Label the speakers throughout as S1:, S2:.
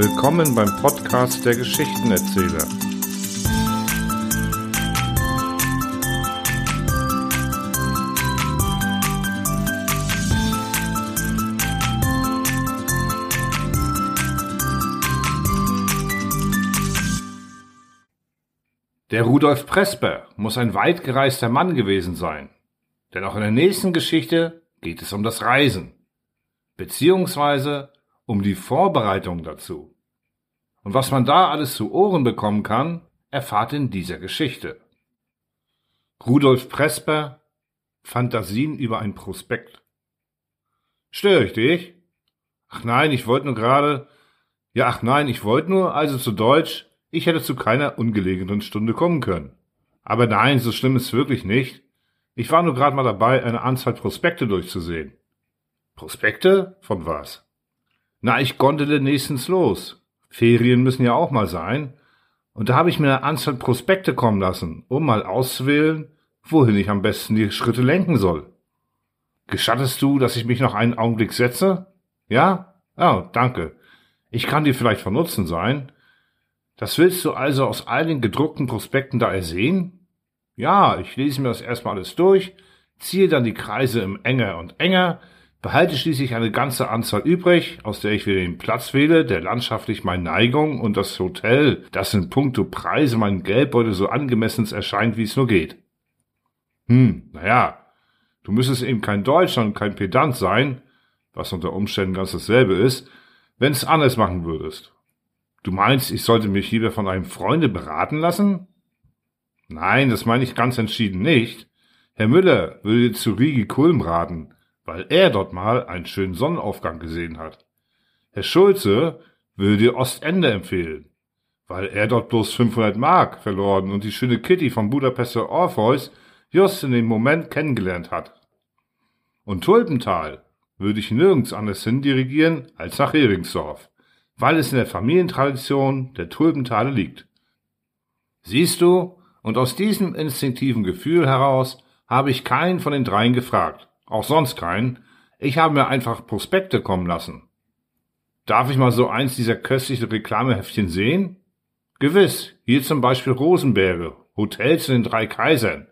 S1: Willkommen beim Podcast der Geschichtenerzähler. Der Rudolf Presper muss ein weit gereister Mann gewesen sein, denn auch in der nächsten Geschichte geht es um das Reisen, beziehungsweise um die Vorbereitung dazu. Und was man da alles zu Ohren bekommen kann, erfahrt in dieser Geschichte. Rudolf Presper Fantasien über ein Prospekt. Störe ich dich? Ach nein, ich wollte nur gerade. Ja, ach nein, ich wollte nur, also zu Deutsch, ich hätte zu keiner ungelegenen Stunde kommen können. Aber nein, so schlimm ist wirklich nicht. Ich war nur gerade mal dabei, eine Anzahl Prospekte durchzusehen. Prospekte? Von was? Na, ich gondele nächstens los. Ferien müssen ja auch mal sein. Und da habe ich mir eine Anzahl Prospekte kommen lassen, um mal auszuwählen, wohin ich am besten die Schritte lenken soll. Gestattest du, dass ich mich noch einen Augenblick setze? Ja? Oh, danke. Ich kann dir vielleicht von Nutzen sein. Das willst du also aus all den gedruckten Prospekten da ersehen? Ja, ich lese mir das erstmal alles durch, ziehe dann die Kreise im enger und enger, behalte schließlich eine ganze Anzahl übrig, aus der ich wieder den Platz wähle, der landschaftlich meine Neigung und das Hotel, das in puncto Preise meinen Geldbeutel so angemessen erscheint, wie es nur geht. Hm, naja, du müsstest eben kein Deutscher und kein Pedant sein, was unter Umständen ganz dasselbe ist, wenn's anders machen würdest. Du meinst, ich sollte mich lieber von einem Freunde beraten lassen? Nein, das meine ich ganz entschieden nicht. Herr Müller würde zu Rigi Kulm raten, weil er dort mal einen schönen Sonnenaufgang gesehen hat. Herr Schulze würde dir Ostende empfehlen, weil er dort bloß 500 Mark verloren und die schöne Kitty vom Budapester Orpheus just in dem Moment kennengelernt hat. Und Tulpental würde ich nirgends anders hin dirigieren als nach Heringsdorf weil es in der Familientradition der Tulpentale liegt. Siehst du, und aus diesem instinktiven Gefühl heraus habe ich keinen von den dreien gefragt, auch sonst keinen, ich habe mir einfach Prospekte kommen lassen. Darf ich mal so eins dieser köstlichen Reklameheftchen sehen? Gewiss, hier zum Beispiel Rosenberge, Hotels in den drei Kaisern.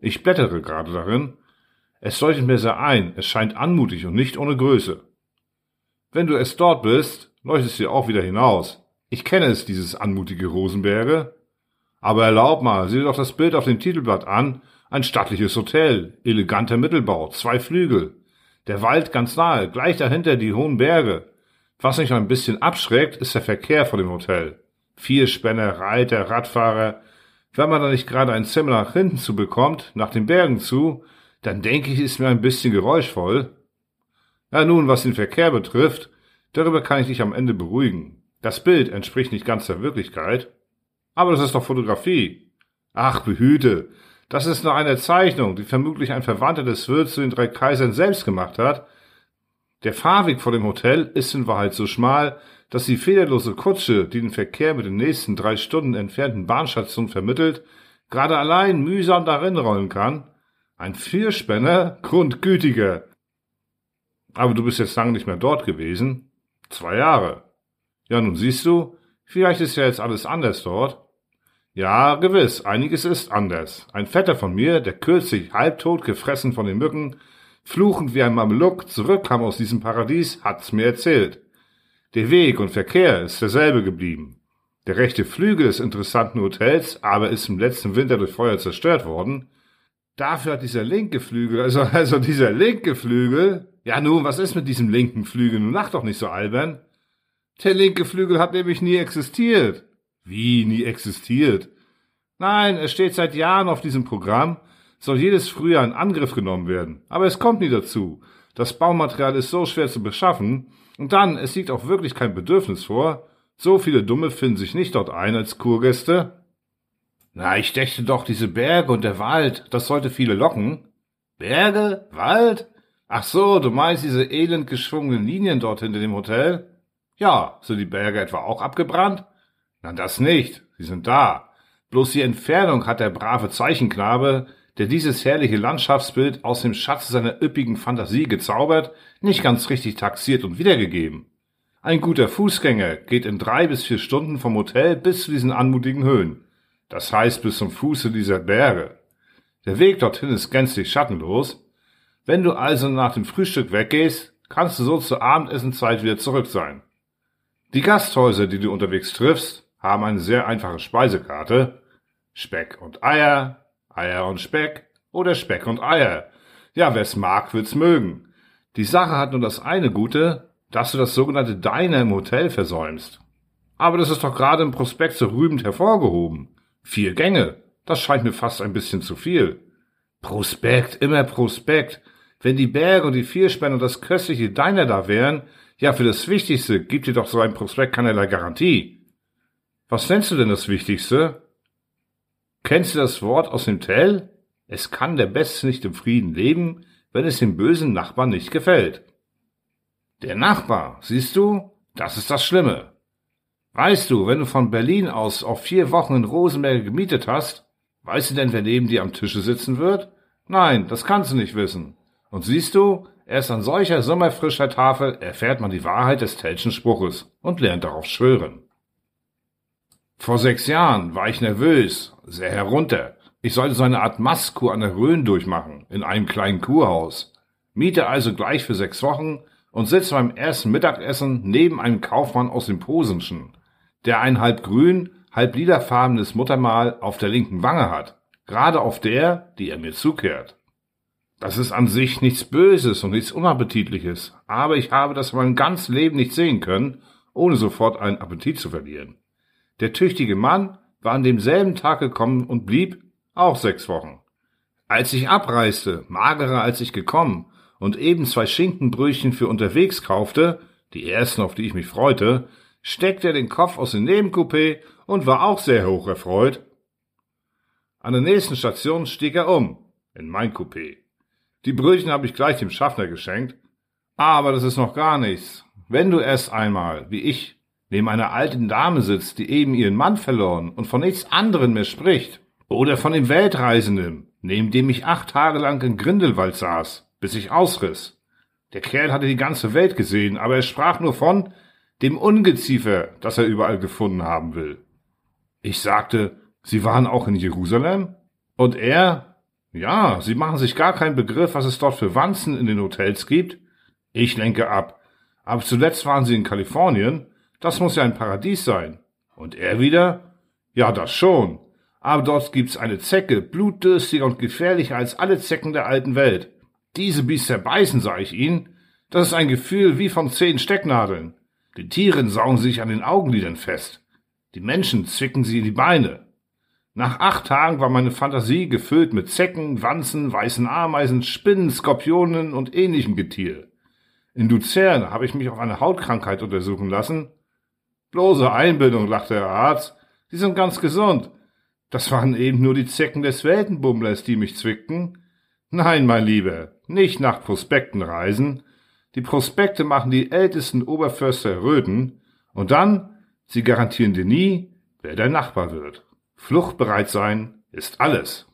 S1: Ich blättere gerade darin. Es leuchtet mir sehr ein, es scheint anmutig und nicht ohne Größe. Wenn du es dort bist, leuchtest du auch wieder hinaus. Ich kenne es, dieses anmutige Rosenberge. Aber erlaub mal, sieh dir doch das Bild auf dem Titelblatt an. Ein stattliches Hotel, eleganter Mittelbau, zwei Flügel. Der Wald ganz nahe, gleich dahinter die hohen Berge. Was mich ein bisschen abschreckt, ist der Verkehr vor dem Hotel. Vier Spänner, Reiter, Radfahrer. Wenn man da nicht gerade ein Zimmer nach hinten zu bekommt, nach den Bergen zu, dann denke ich, ist mir ein bisschen geräuschvoll. Ja nun, was den Verkehr betrifft, Darüber kann ich dich am Ende beruhigen. Das Bild entspricht nicht ganz der Wirklichkeit. Aber das ist doch Fotografie. Ach, behüte. Das ist nur eine Zeichnung, die vermutlich ein Verwandter des Wirts zu den drei Kaisern selbst gemacht hat. Der Fahrweg vor dem Hotel ist in Wahrheit so schmal, dass die federlose Kutsche, die den Verkehr mit den nächsten drei Stunden entfernten Bahnstationen vermittelt, gerade allein mühsam darin rollen kann. Ein Vierspänner, grundgütiger. Aber du bist jetzt lange nicht mehr dort gewesen. Zwei Jahre. Ja, nun siehst du, vielleicht ist ja jetzt alles anders dort. Ja, gewiss, einiges ist anders. Ein Vetter von mir, der kürzlich halbtot gefressen von den Mücken, fluchend wie ein Mameluck zurückkam aus diesem Paradies, hat's mir erzählt. Der Weg und Verkehr ist derselbe geblieben. Der rechte Flügel des interessanten Hotels aber ist im letzten Winter durch Feuer zerstört worden. Dafür hat dieser linke Flügel, also, also dieser linke Flügel, ja nun, was ist mit diesem linken Flügel? Nun lach doch nicht so albern. Der linke Flügel hat nämlich nie existiert. Wie nie existiert? Nein, es steht seit Jahren auf diesem Programm, soll jedes Frühjahr in Angriff genommen werden. Aber es kommt nie dazu. Das Baumaterial ist so schwer zu beschaffen. Und dann, es liegt auch wirklich kein Bedürfnis vor. So viele Dumme finden sich nicht dort ein als Kurgäste. Na, ich dächte doch, diese Berge und der Wald, das sollte viele locken. Berge? Wald? Ach so, du meinst diese elend geschwungenen Linien dort hinter dem Hotel? Ja, sind die Berge etwa auch abgebrannt? Na, das nicht. Sie sind da. Bloß die Entfernung hat der brave Zeichenknabe, der dieses herrliche Landschaftsbild aus dem Schatz seiner üppigen Fantasie gezaubert, nicht ganz richtig taxiert und wiedergegeben. Ein guter Fußgänger geht in drei bis vier Stunden vom Hotel bis zu diesen anmutigen Höhen. Das heißt bis zum Fuße dieser Berge. Der Weg dorthin ist gänzlich schattenlos. Wenn du also nach dem Frühstück weggehst, kannst du so zur Abendessenzeit wieder zurück sein. Die Gasthäuser, die du unterwegs triffst, haben eine sehr einfache Speisekarte. Speck und Eier, Eier und Speck oder Speck und Eier. Ja, wer's mag, wird's mögen. Die Sache hat nur das eine Gute, dass du das sogenannte Deiner im Hotel versäumst. Aber das ist doch gerade im Prospekt so rühmend hervorgehoben. Vier Gänge, das scheint mir fast ein bisschen zu viel. Prospekt, immer Prospekt. Wenn die Berge und die Vierspanne und das köstliche Deiner da wären, ja, für das Wichtigste gibt dir doch so ein Prospekt keinerlei Garantie. Was nennst du denn das Wichtigste? Kennst du das Wort aus dem Tell? Es kann der Beste nicht im Frieden leben, wenn es dem bösen Nachbarn nicht gefällt. Der Nachbar, siehst du, das ist das Schlimme. Weißt du, wenn du von Berlin aus auf vier Wochen in Rosenberg gemietet hast, weißt du denn, wer neben dir am Tische sitzen wird? Nein, das kannst du nicht wissen. Und siehst du, erst an solcher sommerfrischer Tafel erfährt man die Wahrheit des Tellschen Spruches und lernt darauf schwören. Vor sechs Jahren war ich nervös, sehr herunter. Ich sollte so eine Art Mastkur an der Rhön durchmachen, in einem kleinen Kurhaus. Miete also gleich für sechs Wochen und sitzt beim ersten Mittagessen neben einem Kaufmann aus dem Posenschen, der ein halb grün, halb lilafarbenes Muttermal auf der linken Wange hat, gerade auf der, die er mir zukehrt. Das ist an sich nichts Böses und nichts Unappetitliches, aber ich habe das mein ganz Leben nicht sehen können, ohne sofort einen Appetit zu verlieren. Der tüchtige Mann war an demselben Tag gekommen und blieb auch sechs Wochen. Als ich abreiste, magerer als ich gekommen, und eben zwei Schinkenbrötchen für unterwegs kaufte, die ersten, auf die ich mich freute, steckte er den Kopf aus dem Nebencoupé und war auch sehr hoch erfreut. An der nächsten Station stieg er um, in mein Coupé. Die Brötchen habe ich gleich dem Schaffner geschenkt, aber das ist noch gar nichts. Wenn du erst einmal, wie ich, neben einer alten Dame sitzt, die eben ihren Mann verloren und von nichts anderem mehr spricht, oder von dem Weltreisenden, neben dem ich acht Tage lang in Grindelwald saß, bis ich ausriss. Der Kerl hatte die ganze Welt gesehen, aber er sprach nur von dem Ungeziefer, das er überall gefunden haben will. Ich sagte, Sie waren auch in Jerusalem? Und er, ja, Sie machen sich gar keinen Begriff, was es dort für Wanzen in den Hotels gibt. Ich lenke ab. Aber zuletzt waren Sie in Kalifornien. Das muss ja ein Paradies sein. Und er wieder? Ja, das schon. Aber dort gibt's eine Zecke, blutdürstiger und gefährlicher als alle Zecken der alten Welt. Diese Biester beißen, sag ich Ihnen. Das ist ein Gefühl wie von zehn Stecknadeln. Die Tiere saugen sich an den Augenlidern fest. Die Menschen zwicken sie in die Beine. Nach acht Tagen war meine Fantasie gefüllt mit Zecken, Wanzen, weißen Ameisen, Spinnen, Skorpionen und ähnlichem Getier. In Luzern habe ich mich auf eine Hautkrankheit untersuchen lassen. Bloße Einbildung, lachte der Arzt. Sie sind ganz gesund. Das waren eben nur die Zecken des Weltenbummlers, die mich zwickten. Nein, mein Lieber, nicht nach Prospekten reisen. Die Prospekte machen die ältesten Oberförster röten. Und dann, sie garantieren dir nie, wer dein Nachbar wird. Fluchtbereit sein ist alles.